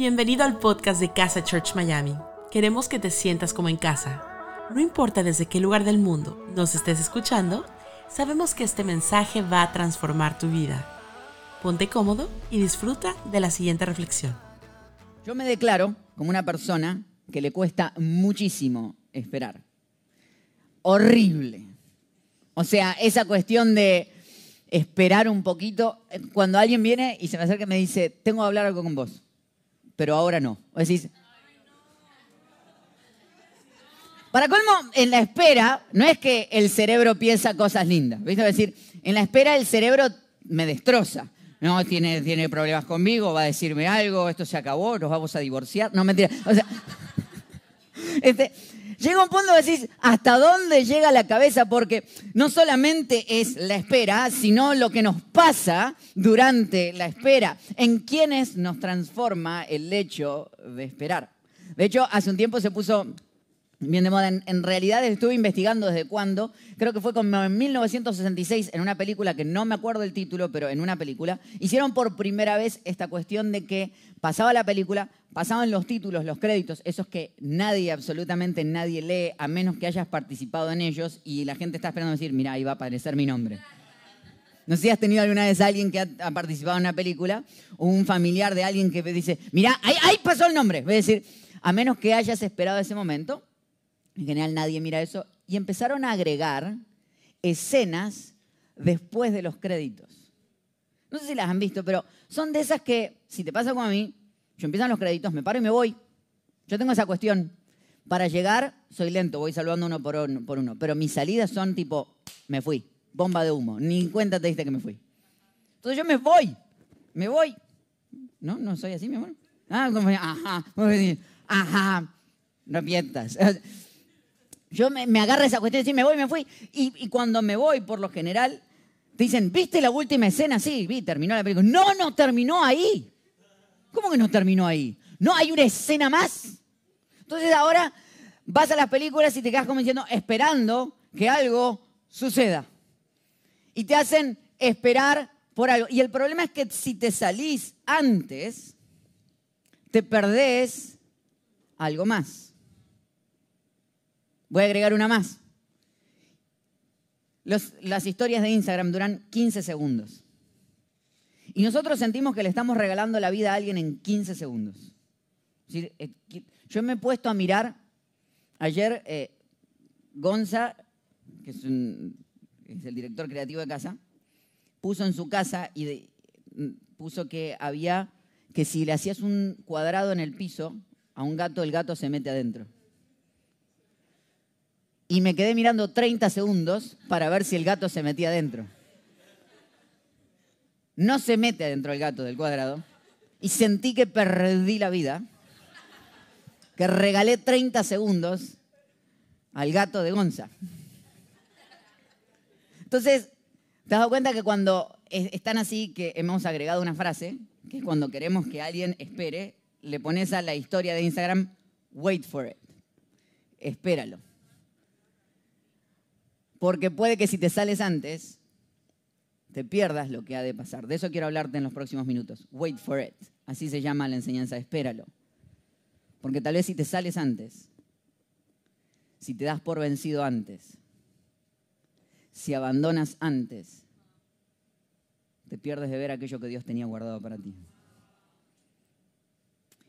Bienvenido al podcast de Casa Church Miami. Queremos que te sientas como en casa. No importa desde qué lugar del mundo nos estés escuchando, sabemos que este mensaje va a transformar tu vida. Ponte cómodo y disfruta de la siguiente reflexión. Yo me declaro como una persona que le cuesta muchísimo esperar. Horrible. O sea, esa cuestión de esperar un poquito. Cuando alguien viene y se me acerca y me dice, tengo que hablar algo con vos, pero ahora no. O para colmo, en la espera, no es que el cerebro piensa cosas lindas. ¿Viste? Es decir, en la espera el cerebro me destroza. No, tiene, tiene problemas conmigo, va a decirme algo, esto se acabó, nos vamos a divorciar. No, mentira. O sea, este, llega un punto que decís, ¿hasta dónde llega la cabeza? Porque no solamente es la espera, sino lo que nos pasa durante la espera, en quienes nos transforma el hecho de esperar. De hecho, hace un tiempo se puso bien de moda. En, realidad estuve investigando desde cuándo, creo que fue como en 1966, en una película que no me acuerdo el título, pero en una película, hicieron por primera vez esta cuestión de que pasaba la película, pasaban los títulos, los créditos, esos que nadie, absolutamente nadie lee, a menos que hayas participado en ellos, y la gente está esperando decir, mira, ahí va a aparecer mi nombre. No sé si has tenido alguna vez alguien que ha, participado en una película, o un familiar de alguien que dice, mira, ahí, ahí pasó el nombre. Es decir, a menos que hayas esperado ese momento, en general nadie mira eso. Y empezaron a agregar escenas después de los créditos. No sé si las han visto, pero son de esas que, si te pasa como a mí, yo empiezan los créditos, me paro y me voy. Yo tengo esa cuestión. Para llegar, soy lento, voy saludando uno por uno, por uno. Pero mis salidas son tipo, me fui, bomba de humo. Ni cuenta te diste que me fui. Entonces yo me voy, me voy. ¿No? ¿No soy así, mi amor? Ah, como, ajá, ajá, no pientas yo me, me agarro esa cuestión decir, me voy, me fui. Y, cuando me voy, por lo general, dicen, ¿viste la última escena? Sí, vi, terminó la película. No, no terminó ahí. ¿Cómo que no terminó ahí? No, hay una escena más. Entonces ahora vas a las películas y te quedas como diciendo, esperando que algo suceda. Y te hacen esperar por algo. Y el problema es que si te salís antes, te perdés algo más. Voy a agregar una más. las historias de Instagram duran 15 segundos. Y nosotros sentimos que le estamos regalando la vida a alguien en 15 segundos. Eh, yo me he puesto a mirar, ayer eh, Gonza, que es, el director creativo de casa, puso en su casa y puso que había que si le hacías un cuadrado en el piso a un gato, el gato se mete adentro y me quedé mirando 30 segundos para ver si el gato se metía adentro. No se mete adentro el gato del cuadrado y sentí que perdí la vida, que regalé 30 segundos al gato de Gonza. Entonces, te has dado cuenta que cuando están así, que hemos agregado una frase, que es cuando queremos que alguien espere, le pones a la historia de Instagram, wait for it, espéralo. Porque puede que si te sales antes, te pierdas lo que ha de pasar. De eso quiero hablarte en los próximos minutos. Wait for it. Así se llama la enseñanza, espéralo. Porque tal vez si te sales antes, si te das por vencido antes, si abandonas antes, te pierdes de ver aquello que Dios tenía guardado para ti.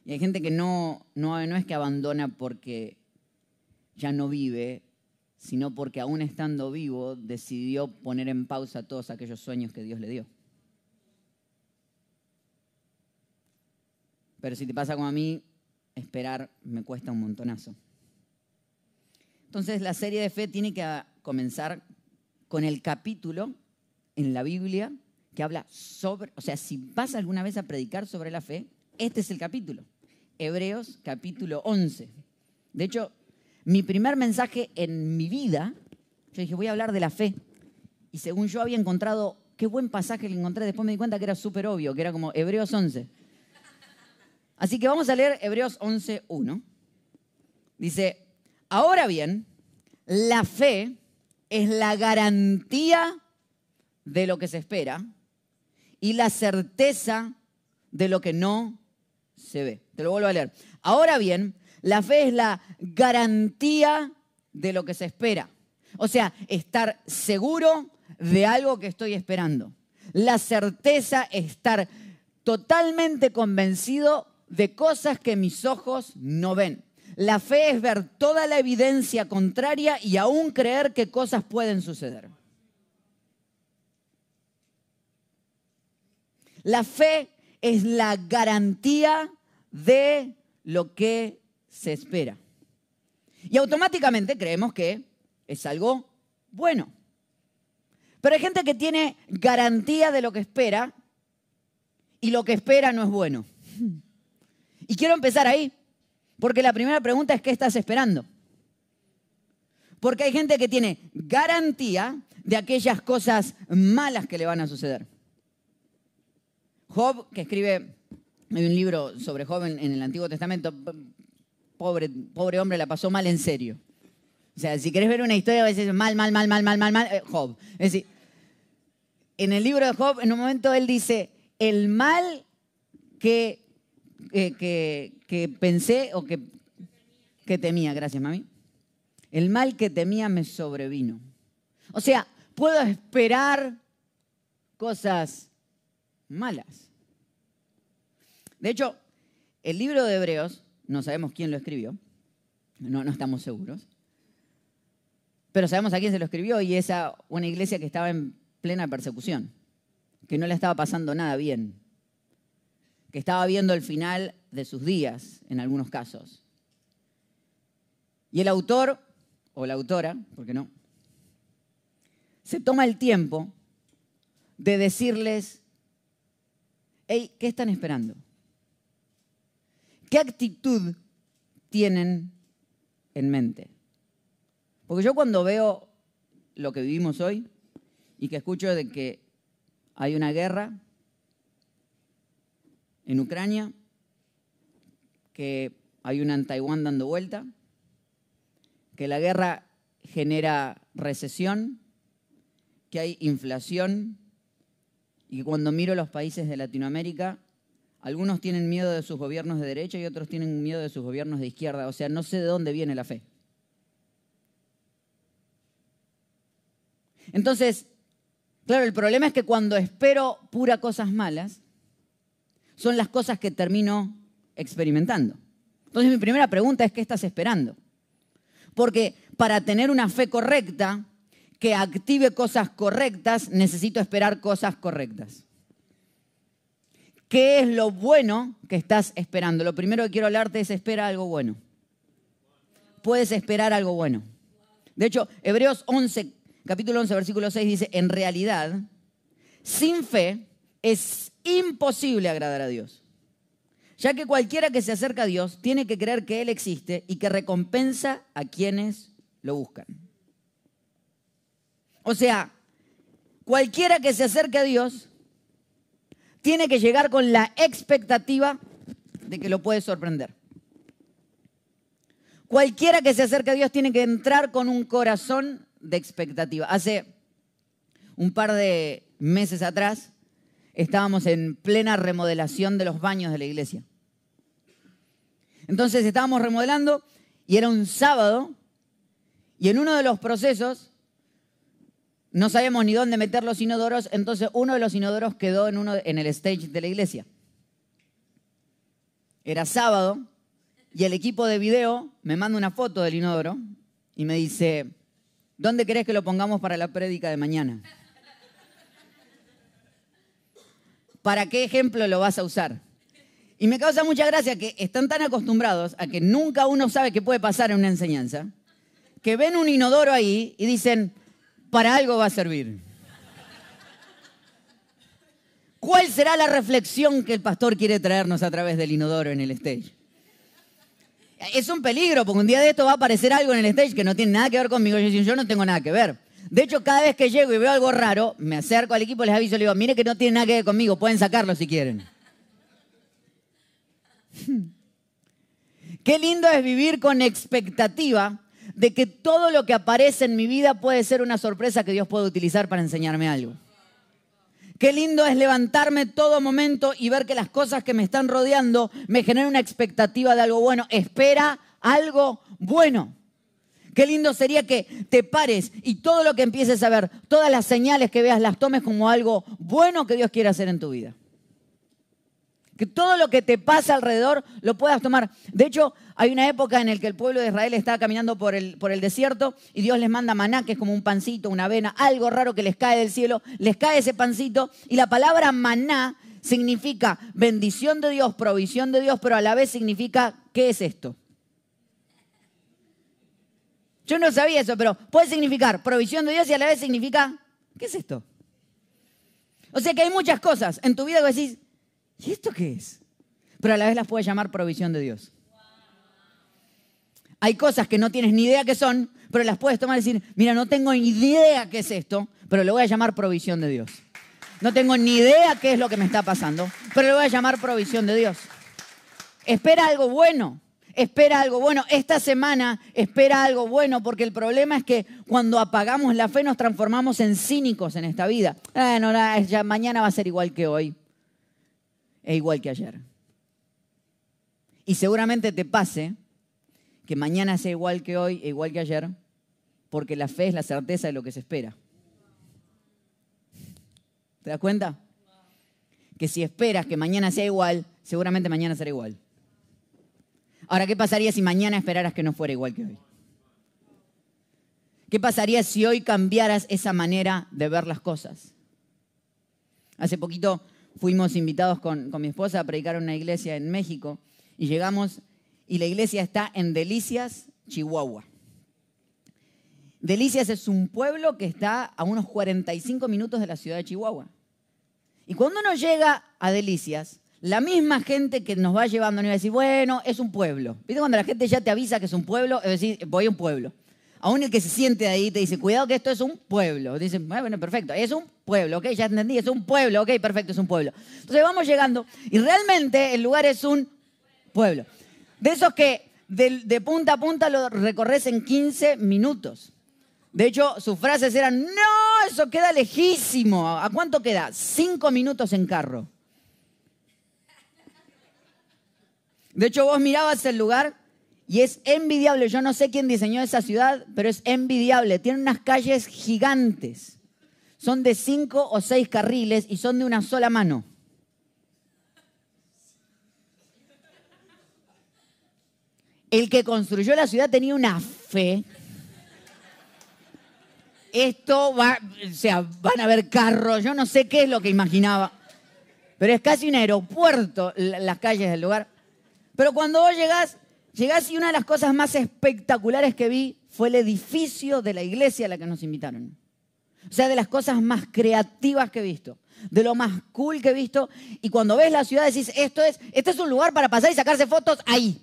Y hay gente que no, no, no es que abandona porque ya no vive sino porque aún estando vivo decidió poner en pausa todos aquellos sueños que Dios le dio. Pero si te pasa como a mí, esperar me cuesta un montonazo. Entonces la serie de fe tiene que comenzar con el capítulo en la Biblia que habla sobre, o sea, si vas alguna vez a predicar sobre la fe, este es el capítulo. Hebreos capítulo 11. De hecho, mi primer mensaje en mi vida, yo dije, voy a hablar de la fe. Y según yo había encontrado, qué buen pasaje le encontré, después me di cuenta que era súper obvio, que era como Hebreos 11. Así que vamos a leer Hebreos 11.1. Dice, ahora bien, la fe es la garantía de lo que se espera y la certeza de lo que no se ve. Te lo vuelvo a leer. Ahora bien, la fe es la garantía de lo que se espera. O sea, estar seguro de algo que estoy esperando. La certeza, estar totalmente convencido de cosas que mis ojos no ven. La fe es ver toda la evidencia contraria y aún creer que cosas pueden suceder. La fe es la garantía de lo que se espera. Y automáticamente creemos que es algo bueno. Pero hay gente que tiene garantía de lo que espera y lo que espera no es bueno. Y quiero empezar ahí, porque la primera pregunta es ¿qué estás esperando? Porque hay gente que tiene garantía de aquellas cosas malas que le van a suceder. Job, que escribe, hay un libro sobre Job en, el Antiguo Testamento, pobre, pobre hombre la pasó mal en serio. O sea, si querés ver una historia, a veces mal, mal, mal, mal, mal, mal, mal, eh, Job. Es decir, en el libro de Job, en un momento él dice, el mal que, que, que, pensé o que, que temía, gracias mami, el mal que temía me sobrevino. O sea, puedo esperar cosas malas. De hecho, el libro de Hebreos, no sabemos quién lo escribió, no, estamos seguros, pero sabemos a quién se lo escribió y es a una iglesia que estaba en plena persecución, que no le estaba pasando nada bien, que estaba viendo el final de sus días en algunos casos. Y el autor, o la autora, porque no, se toma el tiempo de decirles, hey, ¿qué están esperando? ¿Qué actitud tienen en mente? Porque yo cuando veo lo que vivimos hoy y que escucho de que hay una guerra en Ucrania, que hay una en Taiwán dando vuelta, que la guerra genera recesión, que hay inflación y cuando miro los países de Latinoamérica, algunos tienen miedo de sus gobiernos de derecha y otros tienen miedo de sus gobiernos de izquierda. O sea, no sé de dónde viene la fe. Entonces, claro, el problema es que cuando espero pura cosas malas, son las cosas que termino experimentando. Entonces mi primera pregunta es, ¿qué estás esperando? Porque para tener una fe correcta, que active cosas correctas, necesito esperar cosas correctas. ¿Qué es lo bueno que estás esperando? Lo primero que quiero hablarte es espera algo bueno. Puedes esperar algo bueno. De hecho, Hebreos 11, capítulo 11, versículo 6 dice, en realidad, sin fe es imposible agradar a Dios. Ya que cualquiera que se acerca a Dios tiene que creer que Él existe y que recompensa a quienes lo buscan. O sea, cualquiera que se acerque a Dios tiene que llegar con la expectativa de que lo puede sorprender. Cualquiera que se acerque a Dios tiene que entrar con un corazón de expectativa. Hace un par de meses atrás estábamos en plena remodelación de los baños de la iglesia. Entonces estábamos remodelando y era un sábado y en uno de los procesos no sabíamos ni dónde meter los inodoros, entonces uno de los inodoros quedó en, uno, en el stage de la iglesia. Era sábado y el equipo de video me manda una foto del inodoro y me dice, ¿Dónde querés que lo pongamos para la prédica de mañana? ¿Para qué ejemplo lo vas a usar? Y me causa mucha gracia que están tan acostumbrados a que nunca uno sabe qué puede pasar en una enseñanza, que ven un inodoro ahí y dicen, para algo va a servir. ¿Cuál será la reflexión que el pastor quiere traernos a través del inodoro en el stage? es un peligro, porque un día de esto va a aparecer algo en el stage que no tiene nada que ver conmigo. Yo, yo no tengo nada que ver. De hecho, cada vez que llego y veo algo raro, me acerco al equipo, les aviso, les digo, mire que no tiene nada que ver conmigo, pueden sacarlo si quieren. Qué lindo es vivir con expectativa de que todo lo que aparece en mi vida puede ser una sorpresa que Dios puede utilizar para enseñarme algo. Qué lindo es levantarme todo momento y ver que las cosas que me están rodeando me generan una expectativa de algo bueno. Espera algo bueno. Qué lindo sería que te pares y todo lo que empieces a ver, todas las señales que veas, las tomes como algo bueno que Dios quiere hacer en tu vida. Que todo lo que te pasa alrededor lo puedas tomar. De hecho, hay una época en la que el pueblo de Israel estaba caminando por el, por el desierto y Dios les manda maná, que es como un pancito, una avena, algo raro que les cae del cielo. Les cae ese pancito y la palabra maná significa bendición de Dios, provisión de Dios, pero a la vez significa, ¿qué es esto? Yo no sabía eso, pero puede significar provisión de Dios y a la vez significa, ¿qué es esto? O sea que hay muchas cosas en tu vida que decís, ¿y esto qué es? Pero a la vez las puedes llamar provisión de Dios. Hay cosas que no tienes ni idea qué son, pero las puedes tomar y decir, mira, no tengo ni idea qué es esto, pero le voy a llamar provisión de Dios. No tengo ni idea qué es lo que me está pasando, pero le voy a llamar provisión de Dios. Espera algo bueno espera algo bueno. Esta semana espera algo bueno porque el problema es que cuando apagamos la fe nos transformamos en cínicos en esta vida. Ah, no, ya mañana va a ser igual que hoy e igual que ayer. Y seguramente te pase que mañana sea igual que hoy e igual que ayer porque la fe es la certeza de lo que se espera. ¿Te das cuenta? Que si esperas que mañana sea igual, seguramente mañana será igual. Ahora, ¿qué pasaría si mañana esperaras que no fuera igual que hoy? ¿Qué pasaría si hoy cambiaras esa manera de ver las cosas? Hace poquito fuimos invitados con, mi esposa a predicar en una iglesia en México y llegamos y la iglesia está en Delicias, Chihuahua. Delicias es un pueblo que está a unos 45 minutos de la ciudad de Chihuahua. Y cuando uno llega a Delicias, la misma gente que nos va llevando nos va a decir, bueno, es un pueblo. ¿Viste cuando la gente ya te avisa que es un pueblo? Es decir, voy a un pueblo. Aún el que se siente ahí te dice, cuidado que esto es un pueblo. Dicen, bueno, perfecto, es un pueblo, ok, ya entendí, es un pueblo, ok, perfecto, es un pueblo. Entonces vamos llegando y realmente el lugar es un pueblo. De esos que de, de punta a punta lo recorres en 15 minutos. De hecho, sus frases eran, no, eso queda lejísimo. ¿A cuánto queda? Cinco minutos en carro. De hecho, vos mirabas el lugar y es envidiable. Yo no sé quién diseñó esa ciudad, pero es envidiable. Tiene unas calles gigantes. Son de cinco o seis carriles y son de una sola mano. El que construyó la ciudad tenía una fe. Esto va, o sea, van a haber carros, yo no sé qué es lo que imaginaba. Pero es casi un aeropuerto las calles del lugar. Pero cuando vos llegás, llegás y una de las cosas más espectaculares que vi fue el edificio de la iglesia a la que nos invitaron. O sea, de las cosas más creativas que he visto, de lo más cool que he visto. Y cuando ves la ciudad decís, esto es, este es un lugar para pasar y sacarse fotos ahí.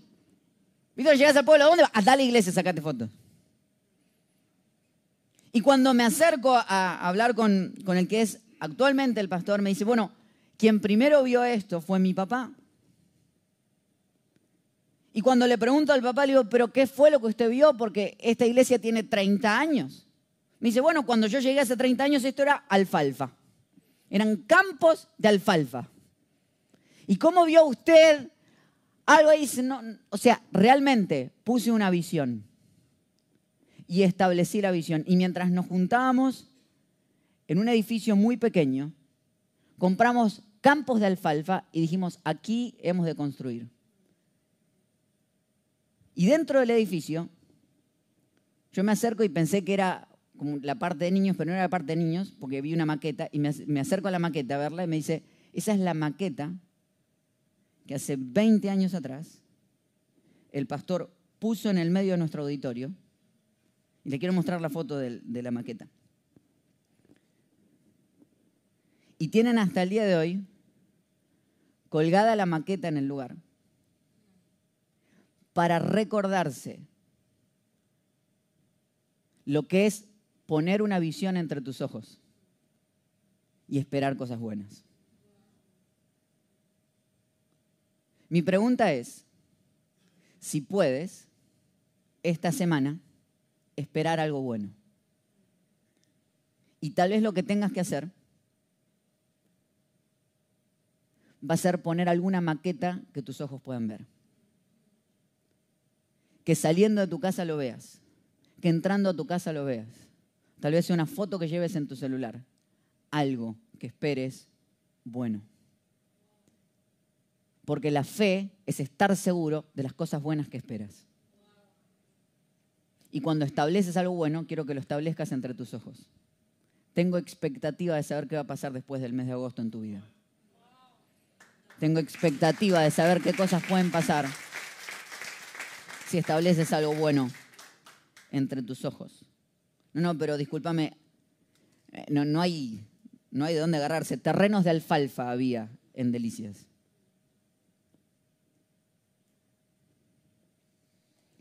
¿Viste? Llegas al pueblo, ¿a dónde vas? A la iglesia, sacate fotos. Y cuando me acerco a hablar con, con el que es actualmente el pastor, me dice, bueno, quien primero vio esto fue mi papá. Y cuando le pregunto al papá, le digo, ¿pero qué fue lo que usted vio? Porque esta iglesia tiene 30 años. Me dice, bueno, cuando yo llegué hace 30 años esto era alfalfa. Eran campos de alfalfa. ¿Y cómo vio usted algo ahí? No, o sea, realmente puse una visión y establecí la visión. Y mientras nos juntábamos en un edificio muy pequeño, compramos campos de alfalfa y dijimos, aquí hemos de construir. Y dentro del edificio, yo me acerco y pensé que era como la parte de niños, pero no era la parte de niños, porque vi una maqueta y me acerco a la maqueta a verla y me dice, esa es la maqueta que hace 20 años atrás el pastor puso en el medio de nuestro auditorio. Y le quiero mostrar la foto de, de la maqueta. Y tienen hasta el día de hoy colgada la maqueta en el lugar para recordarse lo que es poner una visión entre tus ojos y esperar cosas buenas. Mi pregunta es, si puedes, esta semana, esperar algo bueno. Y tal vez lo que tengas que hacer va a ser poner alguna maqueta que tus ojos puedan ver. Que saliendo de tu casa lo veas. Que entrando a tu casa lo veas. Tal vez sea una foto que lleves en tu celular. Algo que esperes bueno. Porque la fe es estar seguro de las cosas buenas que esperas. Y cuando estableces algo bueno, quiero que lo establezcas entre tus ojos. Tengo expectativa de saber qué va a pasar después del mes de agosto en tu vida. Tengo expectativa de saber qué cosas pueden pasar si estableces algo bueno entre tus ojos. No, no, pero discúlpame, eh, no, no, hay, no hay de dónde agarrarse. Terrenos de alfalfa había en Delicias.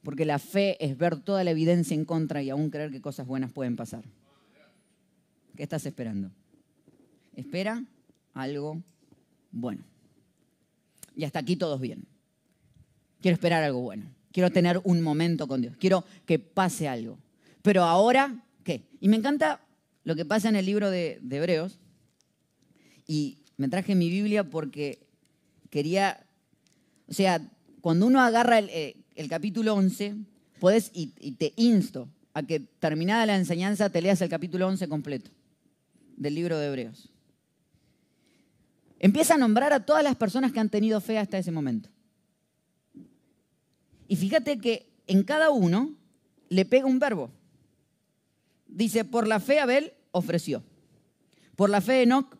Porque la fe es ver toda la evidencia en contra y aún creer que cosas buenas pueden pasar. ¿Qué estás esperando? Espera algo bueno. Y hasta aquí todos bien. Quiero esperar algo bueno. Quiero tener un momento con Dios. Quiero que pase algo. Pero ahora, ¿qué? Y me encanta lo que pasa en el libro de, Hebreos. Y me traje mi Biblia porque quería, o sea, cuando uno agarra el, eh, capítulo 11, puedes, y, y, te insto a que terminada la enseñanza te leas el capítulo 11 completo del libro de Hebreos. Empieza a nombrar a todas las personas que han tenido fe hasta ese momento. Y fíjate que en cada uno le pega un verbo. Dice, por la fe Abel ofreció. Por la fe Enoch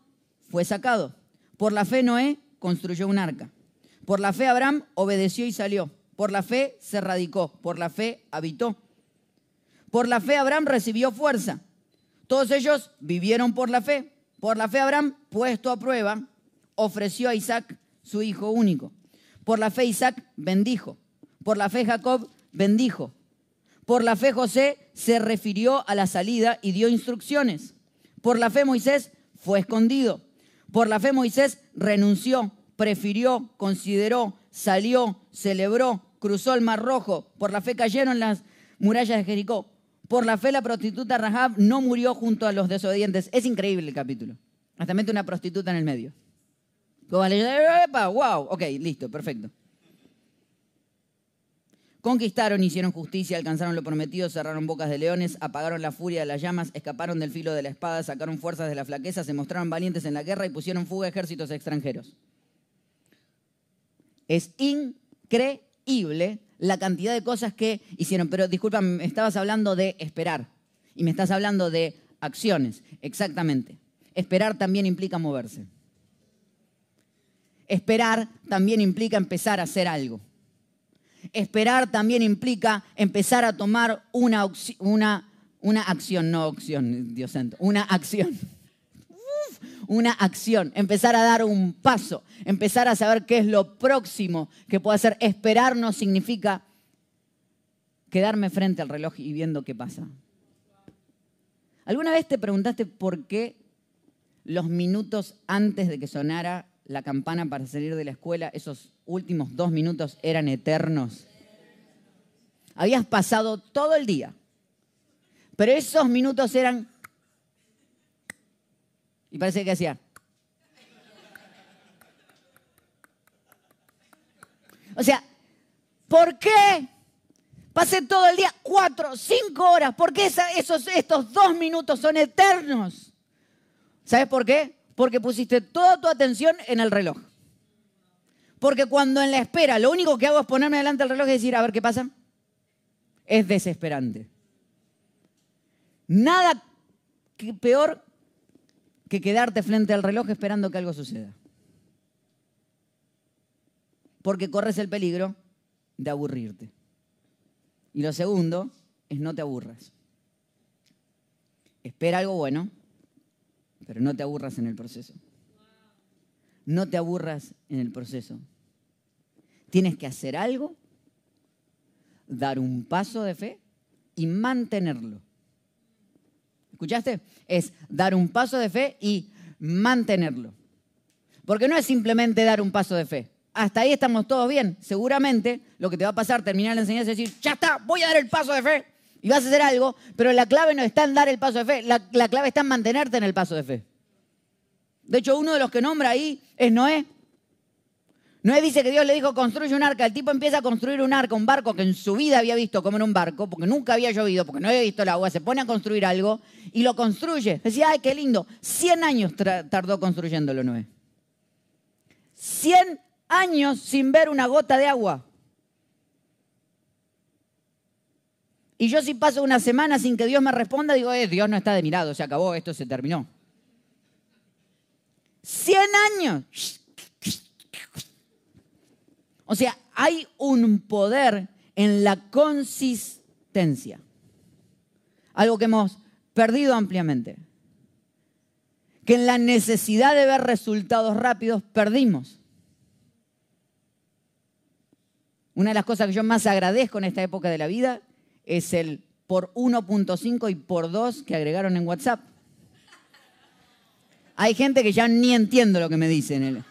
fue sacado. Por la fe Noé construyó un arca. Por la fe Abraham obedeció y salió. Por la fe se radicó. Por la fe habitó. Por la fe Abraham recibió fuerza. Todos ellos vivieron por la fe. Por la fe Abraham, puesto a prueba, ofreció a Isaac su hijo único. Por la fe Isaac bendijo. Por la fe Jacob bendijo. Por la fe José se refirió a la salida y dio instrucciones. Por la fe Moisés fue escondido. Por la fe Moisés renunció, prefirió, consideró, salió, celebró, cruzó el Mar Rojo. Por la fe cayeron las murallas de Jericó. Por la fe la prostituta Rahab no murió junto a los desobedientes. Es increíble el capítulo. Hasta mete una prostituta en el medio. Wow, ok, listo, perfecto. Conquistaron, hicieron justicia, alcanzaron lo prometido, cerraron bocas de leones, apagaron la furia de las llamas, escaparon del filo de la espada, sacaron fuerzas de la flaqueza, se mostraron valientes en la guerra y pusieron fuga a ejércitos extranjeros. Es increíble la cantidad de cosas que hicieron. Pero disculpa, me estabas hablando de esperar y me estás hablando de acciones. Exactamente. Esperar también implica moverse. Esperar también implica empezar a hacer algo. Esperar también implica empezar a tomar una, una, una acción, no opción, Dios santo, una acción. una acción, empezar a dar un paso, empezar a saber qué es lo próximo que puedo hacer. Esperar no significa quedarme frente al reloj y viendo qué pasa. ¿Alguna vez te preguntaste por qué los minutos antes de que sonara la campana para salir de la escuela, esos últimos dos minutos eran eternos. Habías pasado todo el día, pero esos minutos eran... Y parece que hacía... O sea, ¿por qué pasé todo el día cuatro, cinco horas? ¿Por qué esos, estos dos minutos son eternos? ¿Sabes por qué? Porque pusiste toda tu atención en el reloj. Porque cuando en la espera lo único que hago es ponerme delante del reloj y decir, a ver qué pasa, es desesperante. Nada peor que quedarte frente al reloj esperando que algo suceda. Porque corres el peligro de aburrirte. Y lo segundo es no te aburras. Espera algo bueno pero no te aburras en el proceso. No te aburras en el proceso. Tienes que hacer algo, dar un paso de fe y mantenerlo. ¿Escuchaste? Es dar un paso de fe y mantenerlo. Porque no es simplemente dar un paso de fe. Hasta ahí estamos todos bien. Seguramente lo que te va a pasar, terminar la enseñanza y decir, ya está, voy a dar el paso de fe y vas a hacer algo, pero la clave no está en dar el paso de fe, la, clave está en mantenerte en el paso de fe. De hecho, uno de los que nombra ahí es Noé. Noé dice que Dios le dijo, construye un arca. El tipo empieza a construir un arca, un barco que en su vida había visto como era un barco, porque nunca había llovido, porque no había visto el agua. Se pone a construir algo y lo construye. Decía, ay, qué lindo. 100 años tardó construyéndolo Noé. 100 años sin ver una gota de agua. Y yo si paso una semana sin que Dios me responda, digo, eh, Dios no está de mirado, se acabó, esto se terminó. 100 años. O sea, hay un poder en la consistencia. Algo que hemos perdido ampliamente. Que en la necesidad de ver resultados rápidos perdimos. Una de las cosas que yo más agradezco en esta época de la vida es el por 1.5 y por 2 que agregaron en WhatsApp. Hay gente que ya ni entiendo lo que me dicen.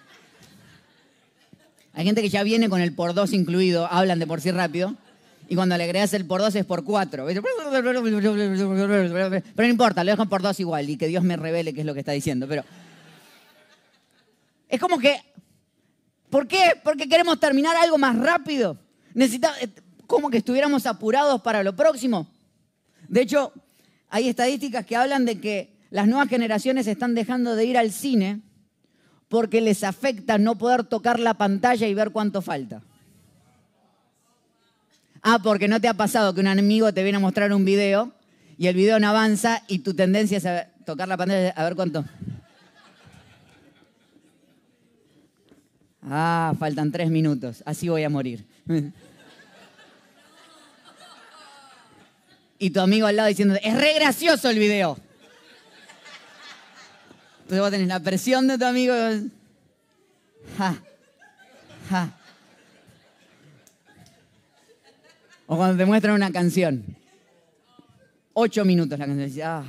Hay gente que ya viene con el por 2 incluido, hablan de por sí rápido, y cuando le agregas el por 2 es por 4. Pero no importa, lo dejan por 2 igual y que Dios me revele qué es lo que está diciendo. Pero es como que, ¿por qué? Porque queremos terminar algo más rápido. Necesitamos, como que estuviéramos apurados para lo próximo. De hecho, hay estadísticas que hablan de que las nuevas generaciones están dejando de ir al cine porque les afecta no poder tocar la pantalla y ver cuánto falta. Ah, porque no te ha pasado que un amigo te viene a mostrar un video y el video no avanza y tu tendencia es tocar la pantalla a ver cuánto. Ah, faltan tres minutos, así voy a morir. y tu amigo al lado diciendo, es re gracioso el video. Entonces vos tenés la presión de tu amigo. Ja, ja. O cuando te muestran una canción. Ocho minutos la canción. Ah.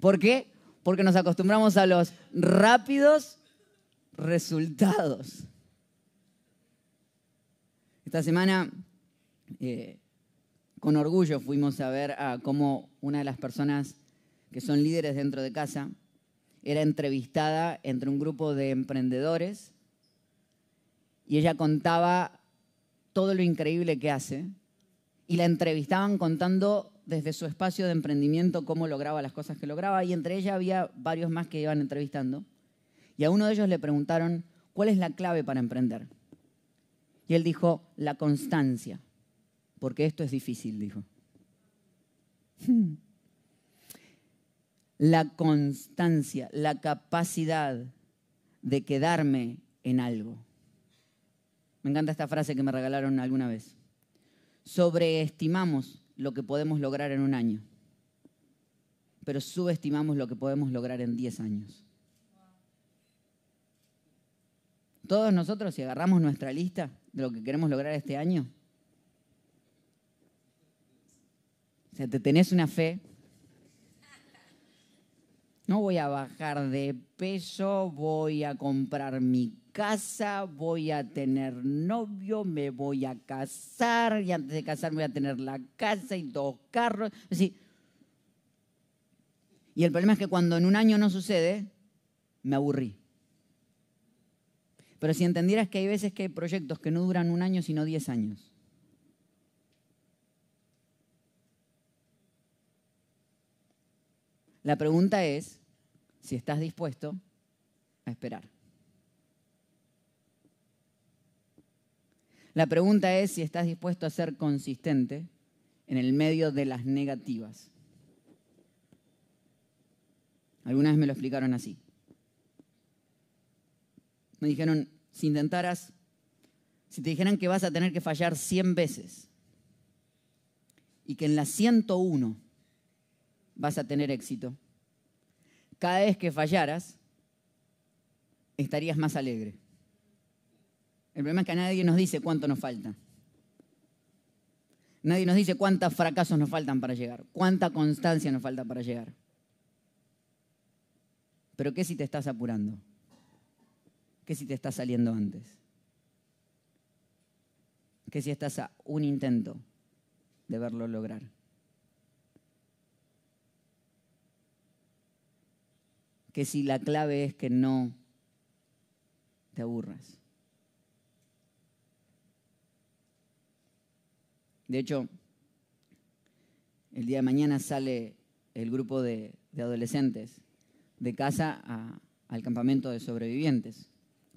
¿Por qué? Porque nos acostumbramos a los rápidos resultados. Esta semana, eh, con orgullo, fuimos a ver cómo una de las personas que son líderes dentro de casa era entrevistada entre un grupo de emprendedores y ella contaba todo lo increíble que hace y la entrevistaban contando desde su espacio de emprendimiento cómo lograba las cosas que lograba y entre ellas había varios más que iban entrevistando y a uno de ellos le preguntaron, ¿cuál es la clave para emprender? Y él dijo, la constancia, porque esto es difícil, dijo. La constancia, la capacidad de quedarme en algo. Me encanta esta frase que me regalaron alguna vez. Sobreestimamos lo que podemos lograr en un año, pero subestimamos lo que podemos lograr en 10 años. Todos nosotros, si agarramos nuestra lista de lo que queremos lograr este año, o sea, te tenés una fe. No voy a bajar de peso, voy a comprar mi casa, voy a tener novio, me voy a casar, y antes de casarme voy a tener la casa y dos carros. y el problema es que cuando en un año no sucede, me aburrí. Pero si entendieras que hay veces que hay proyectos que no duran un año, sino diez años. La pregunta es si estás dispuesto a esperar. La pregunta es si estás dispuesto a ser consistente en el medio de las negativas. Algunas me lo explicaron así. Me dijeron, si intentaras, si te dijeran que vas a tener que fallar 100 veces y que en la 101 vas a tener éxito, cada vez que fallaras, estarías más alegre. El problema es que nadie nos dice cuánto nos falta. Nadie nos dice cuántos fracasos nos faltan para llegar, cuánta constancia nos falta para llegar. Pero ¿qué si te estás apurando? ¿Qué si te está saliendo antes? ¿Qué si estás a un intento de verlo lograr? que si la clave es que no te aburras. De hecho, el día de mañana sale el grupo de, adolescentes de casa al campamento de sobrevivientes.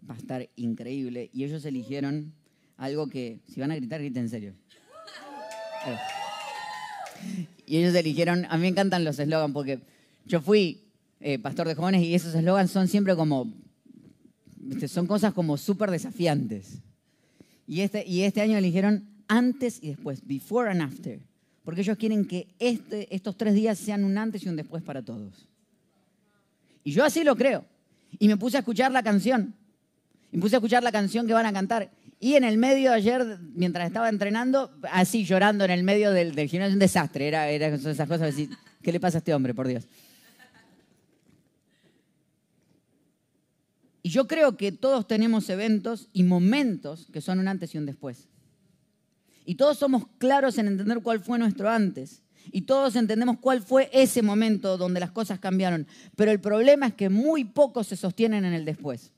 Va a estar increíble. Y ellos eligieron algo que, si van a gritar, griten en serio. Y ellos eligieron, a mí me encantan los eslogans porque yo fui eh, pastor de jóvenes y esos eslogans son siempre como, son cosas como súper desafiantes. Y este, y este año eligieron antes y después, before and after. Porque ellos quieren que este, estos tres días sean un antes y un después para todos. Y yo así lo creo. Y me puse a escuchar la canción. Y me puse a escuchar la canción que van a cantar. Y en el medio ayer, mientras estaba entrenando, así llorando en el medio del, del gimnasio, un desastre. Era, era esas cosas decir, ¿qué le pasa a este hombre, por Dios? Y yo creo que todos tenemos eventos y momentos que son un antes y un después. Y todos somos claros en entender cuál fue nuestro antes. Y todos entendemos cuál fue ese momento donde las cosas cambiaron. Pero el problema es que muy pocos se sostienen en el después.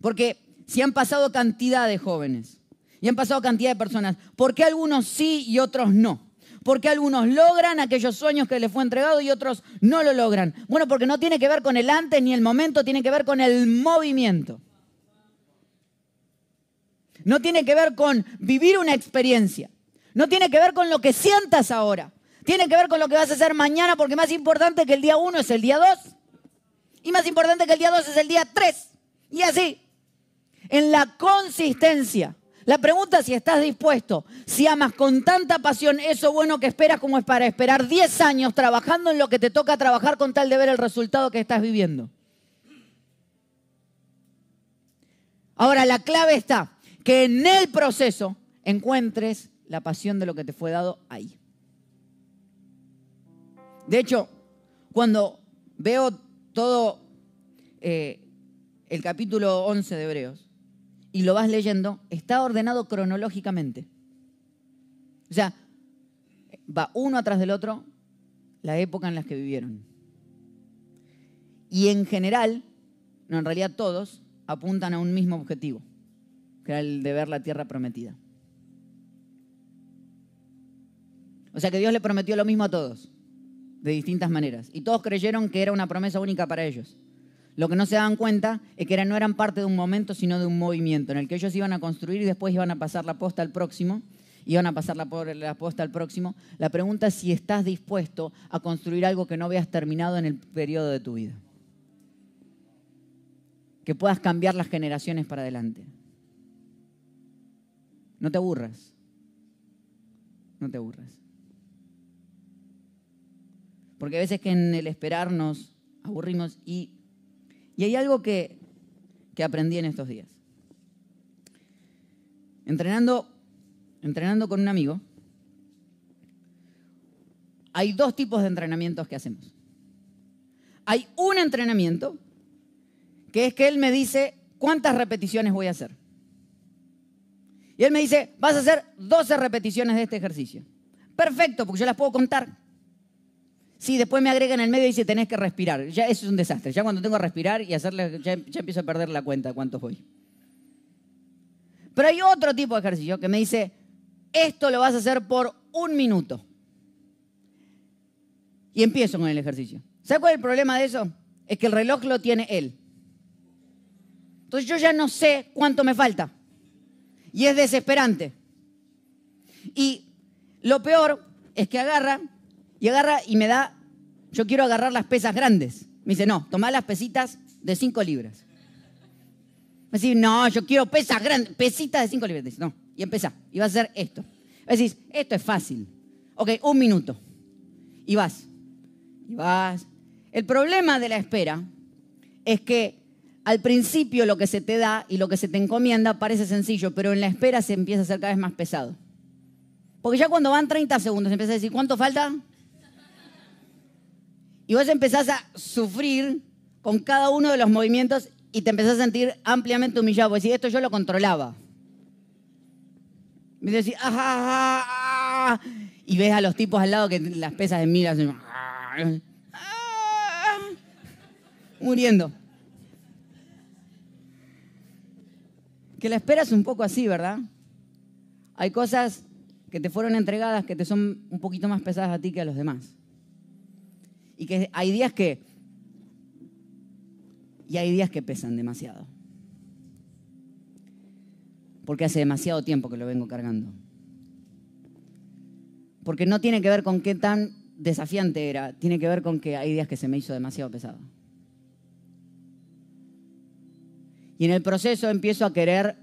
Porque si han pasado cantidad de jóvenes y han pasado cantidad de personas, ¿por qué algunos sí y otros no? ¿Por qué algunos logran aquellos sueños que les fue entregado y otros no lo logran? Bueno, porque no tiene que ver con el antes ni el momento, tiene que ver con el movimiento. No tiene que ver con vivir una experiencia. No tiene que ver con lo que sientas ahora. Tiene que ver con lo que vas a hacer mañana porque más importante que el día 1 es el día 2. Y más importante que el día 2 es el día 3. Y así. En la consistencia. La pregunta es si estás dispuesto, si amas con tanta pasión eso bueno que esperas como es para esperar 10 años trabajando en lo que te toca trabajar con tal de ver el resultado que estás viviendo. Ahora, la clave está que en el proceso encuentres la pasión de lo que te fue dado ahí. De hecho, cuando veo todo eh, el capítulo 11 de Hebreos y lo vas leyendo, está ordenado cronológicamente. O sea, va uno atrás del otro la época en la que vivieron. Y en general, no, en realidad todos, apuntan a un mismo objetivo que era el de ver la tierra prometida. O sea que Dios le prometió lo mismo a todos, de distintas maneras. Y todos creyeron que era una promesa única para ellos. Lo que no se daban cuenta es que no eran parte de un momento, sino de un movimiento en el que ellos iban a construir y después iban a pasar la posta al próximo, iban a pasar la, la posta al próximo. La pregunta es si estás dispuesto a construir algo que no veas terminado en el periodo de tu vida. Que puedas cambiar las generaciones para adelante. No te aburras. No te aburras. Porque a veces que en el esperar nos aburrimos y, y hay algo que, que aprendí en estos días. Entrenando, entrenando con un amigo, hay dos tipos de entrenamientos que hacemos. Hay un entrenamiento que es que él me dice cuántas repeticiones voy a hacer. Y él me dice, vas a hacer 12 repeticiones de este ejercicio. Perfecto, porque yo las puedo contar. Sí, después me agrega en el medio y dice, tenés que respirar. Ya eso es un desastre. Ya cuando tengo que respirar y hacerle, ya, empiezo a perder la cuenta cuántos voy. Pero hay otro tipo de ejercicio que me dice, esto lo vas a hacer por un minuto. Y empiezo con el ejercicio. ¿Sabes cuál es el problema de eso? Es que el reloj lo tiene él. Entonces yo ya no sé cuánto me falta. Y es desesperante. Y lo peor es que agarra y agarra y me da, yo quiero agarrar las pesas grandes. Me dice, no, toma las pesitas de 5 libras. Me dice, no, yo quiero pesas grandes, pesitas de 5 libras. Dice, no, y empieza, y vas a hacer esto. Decís, esto es fácil. Ok, un minuto. Y vas. Y vas. El problema de la espera es que al principio lo que se te da y lo que se te encomienda parece sencillo, pero en la espera se empieza a hacer cada vez más pesado. Porque ya cuando van 30 segundos empieza a decir, ¿cuánto falta? Y vos empezás a sufrir con cada uno de los movimientos y te empezás a sentir ampliamente humillado. Porque si esto yo lo controlaba. Y decís, Y ves a los tipos al lado que las pesas de miras. muriendo. Que la espera es un poco así, ¿verdad? Hay cosas que te fueron entregadas que te son un poquito más pesadas a ti que a los demás. Y que hay días que... Y hay días que pesan demasiado. Porque hace demasiado tiempo que lo vengo cargando. Porque no tiene que ver con qué tan desafiante era, tiene que ver con que hay días que se me hizo demasiado pesado. Y en el proceso empiezo a querer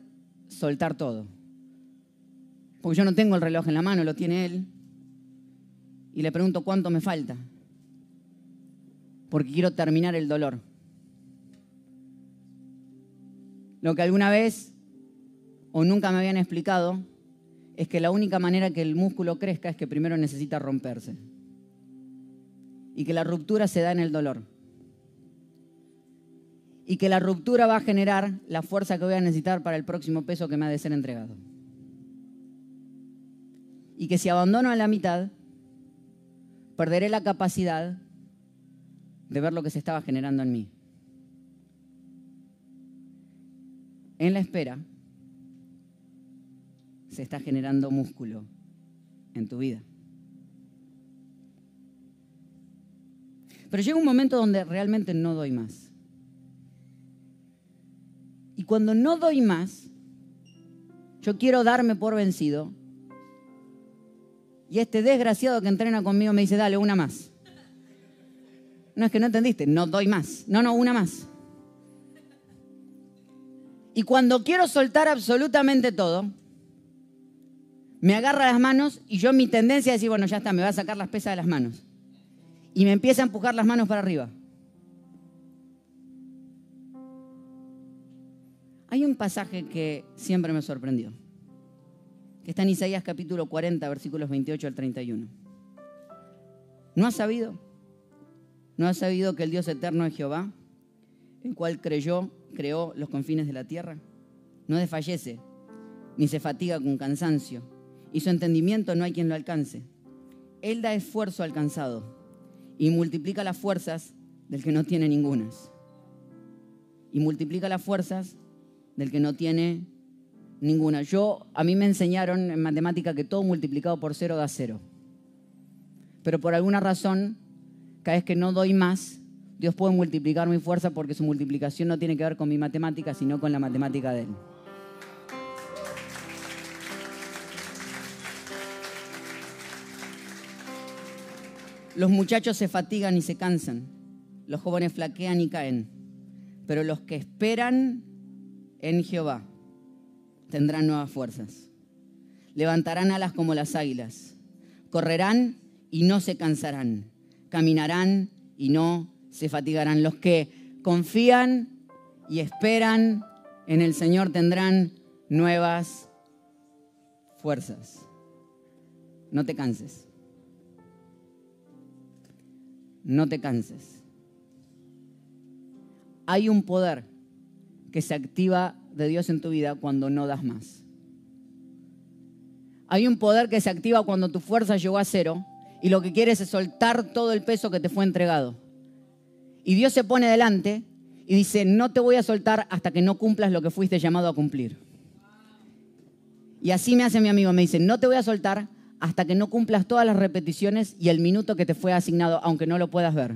soltar todo. Porque yo no tengo el reloj en la mano, lo tiene él. Y le pregunto cuánto me falta. Porque quiero terminar el dolor. Lo que alguna vez o nunca me habían explicado es que la única manera que el músculo crezca es que primero necesita romperse. Y que la ruptura se da en el dolor y que la ruptura va a generar la fuerza que voy a necesitar para el próximo peso que me ha de ser entregado. Y que si abandono a la mitad, perderé la capacidad de ver lo que se estaba generando en mí. En la espera se está generando músculo en tu vida. Pero llega un momento donde realmente no doy más. Y cuando no doy más, yo quiero darme por vencido. Y este desgraciado que entrena conmigo me dice, dale, una más. No es que no entendiste, no doy más. No, no, una más. Y cuando quiero soltar absolutamente todo, me agarra las manos y yo mi tendencia es decir, bueno, ya está, me va a sacar las pesas de las manos. Y me empieza a empujar las manos para arriba. Hay un pasaje que siempre me sorprendió, que está en Isaías capítulo 40, versículos 28 al 31. ¿No has sabido? ¿No has sabido que el Dios eterno es Jehová, el cual creyó, creó los confines de la tierra? No desfallece, ni se fatiga con cansancio, y su entendimiento no hay quien lo alcance. Él da esfuerzo alcanzado y multiplica las fuerzas del que no tiene ningunas. Y multiplica las fuerzas del que no tiene ninguna. Yo, a mí me enseñaron en matemática que todo multiplicado por cero da cero. Pero por alguna razón, cada vez que no doy más, Dios puede multiplicar mi fuerza porque su multiplicación no tiene que ver con mi matemática, sino con la matemática de Él. Los muchachos se fatigan y se cansan, los jóvenes flaquean y caen, pero los que esperan en Jehová tendrán nuevas fuerzas. Levantarán alas como las águilas. Correrán y no se cansarán. Caminarán y no se fatigarán. Los que confían y esperan en el Señor tendrán nuevas fuerzas. No te canses. No te canses. Hay un poder que se activa de Dios en tu vida cuando no das más. Hay un poder que se activa cuando tu fuerza llegó a cero y lo que quieres es soltar todo el peso que te fue entregado. Y Dios se pone delante y dice, no te voy a soltar hasta que no cumplas lo que fuiste llamado a cumplir. Y así me hace mi amigo, me dice, no te voy a soltar hasta que no cumplas todas las repeticiones y el minuto que te fue asignado, aunque no lo puedas ver.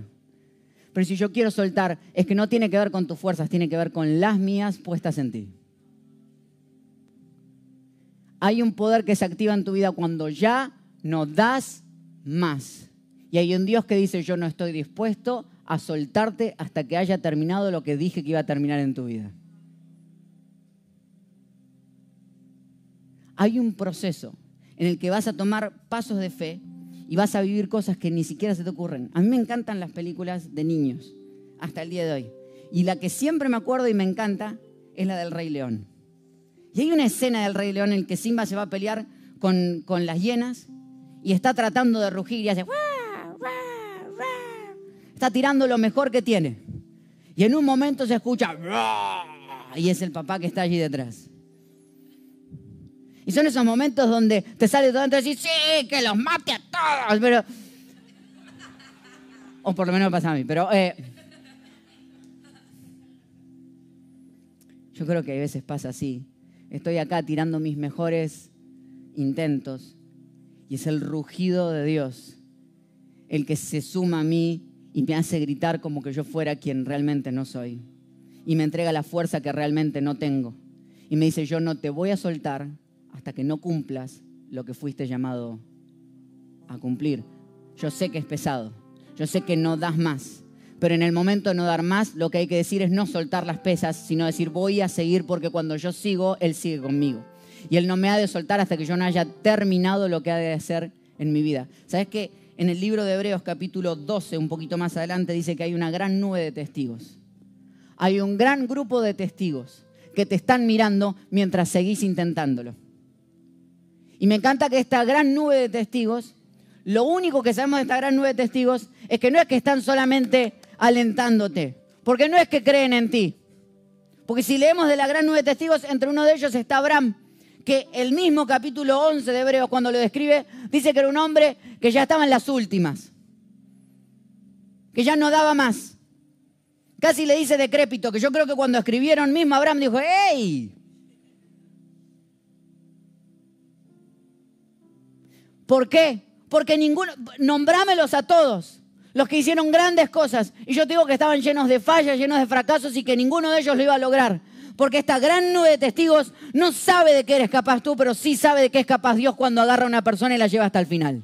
Pero si yo quiero soltar, es que no tiene que ver con tus fuerzas, tiene que ver con las mías puestas en ti. Hay un poder que se activa en tu vida cuando ya no das más. Y hay un Dios que dice, yo no estoy dispuesto a soltarte hasta que haya terminado lo que dije que iba a terminar en tu vida. Hay un proceso en el que vas a tomar pasos de fe y vas a vivir cosas que ni siquiera se te ocurren. A mí me encantan las películas de niños, hasta el día de hoy. Y la que siempre me acuerdo y me encanta es la del Rey León. Y hay una escena del Rey León en que Simba se va a pelear con, con las hienas y está tratando de rugir y hace... Está tirando lo mejor que tiene. Y en un momento se escucha... Y es el papá que está allí detrás. Y son esos momentos donde te sale todo y decís, sí, que los mate a todos, pero... O por lo menos me pasa a mí, pero... Eh, Yo creo que a veces pasa así. Estoy acá tirando mis mejores intentos y es el rugido de Dios el que se suma a mí y me hace gritar como que yo fuera quien realmente no soy. Y me entrega la fuerza que realmente no tengo. Y me dice, yo no te voy a soltar hasta que no cumplas lo que fuiste llamado a cumplir. Yo sé que es pesado, yo sé que no das más, pero en el momento de no dar más, lo que hay que decir es no soltar las pesas, sino decir voy a seguir porque cuando yo sigo, Él sigue conmigo. Y Él no me ha de soltar hasta que yo no haya terminado lo que ha de hacer en mi vida. ¿Sabes qué? En el libro de Hebreos capítulo 12, un poquito más adelante, dice que hay una gran nube de testigos. Hay un gran grupo de testigos que te están mirando mientras seguís intentándolo. Y me encanta que esta gran nube de testigos, lo único que sabemos de esta gran nube de testigos es que no es que están solamente alentándote, porque no es que creen en ti. Porque si leemos de la gran nube de testigos, entre uno de ellos está Abraham, que el mismo capítulo 11 de Hebreos, cuando lo describe, dice que era un hombre que ya estaba en las últimas, que ya no daba más. Casi le dice decrépito, que yo creo que cuando escribieron mismo Abraham dijo, ¡Ey! ¿Por qué? Porque ninguno, nombrámelos a todos, los que hicieron grandes cosas. Y yo digo que estaban llenos de fallas, llenos de fracasos y que ninguno de ellos lo iba a lograr. Porque esta gran nube de testigos no sabe de qué eres capaz tú, pero sí sabe de qué es capaz Dios cuando agarra a una persona y la lleva hasta el final.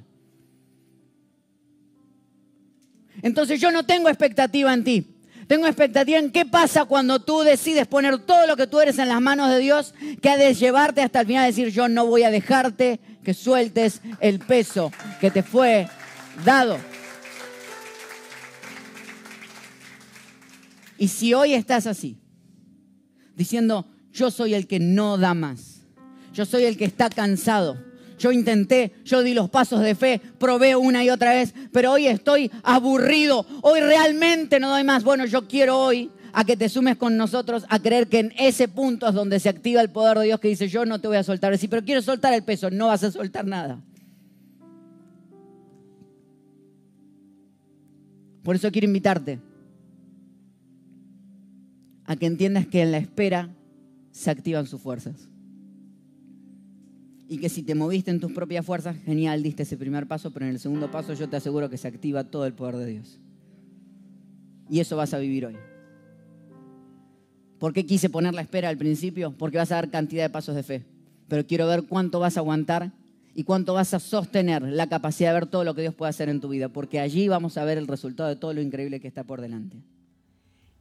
Entonces yo no tengo expectativa en ti. Tengo expectativa en qué pasa cuando tú decides poner todo lo que tú eres en las manos de Dios, que ha de llevarte hasta el final, decir, yo no voy a dejarte que sueltes el peso que te fue dado. Y si hoy estás así, diciendo, yo soy el que no da más. Yo soy el que está cansado. Yo intenté, yo di los pasos de fe, probé una y otra vez, pero hoy estoy aburrido. Hoy realmente no doy más. Bueno, yo quiero hoy a que te sumes con nosotros a creer que en ese punto es donde se activa el poder de Dios que dice, yo no te voy a soltar. Decir, pero quiero soltar el peso, no vas a soltar nada. Por eso quiero invitarte a que entiendas que en la espera se activan sus fuerzas. Y que si te moviste en tus propias fuerzas, genial, diste ese primer paso, pero en el segundo paso yo te aseguro que se activa todo el poder de Dios. Y eso vas a vivir hoy. ¿Por qué quise poner la espera al principio? Porque vas a dar cantidad de pasos de fe. Pero quiero ver cuánto vas a aguantar y cuánto vas a sostener la capacidad de ver todo lo que Dios puede hacer en tu vida. Porque allí vamos a ver el resultado de todo lo increíble que está por delante.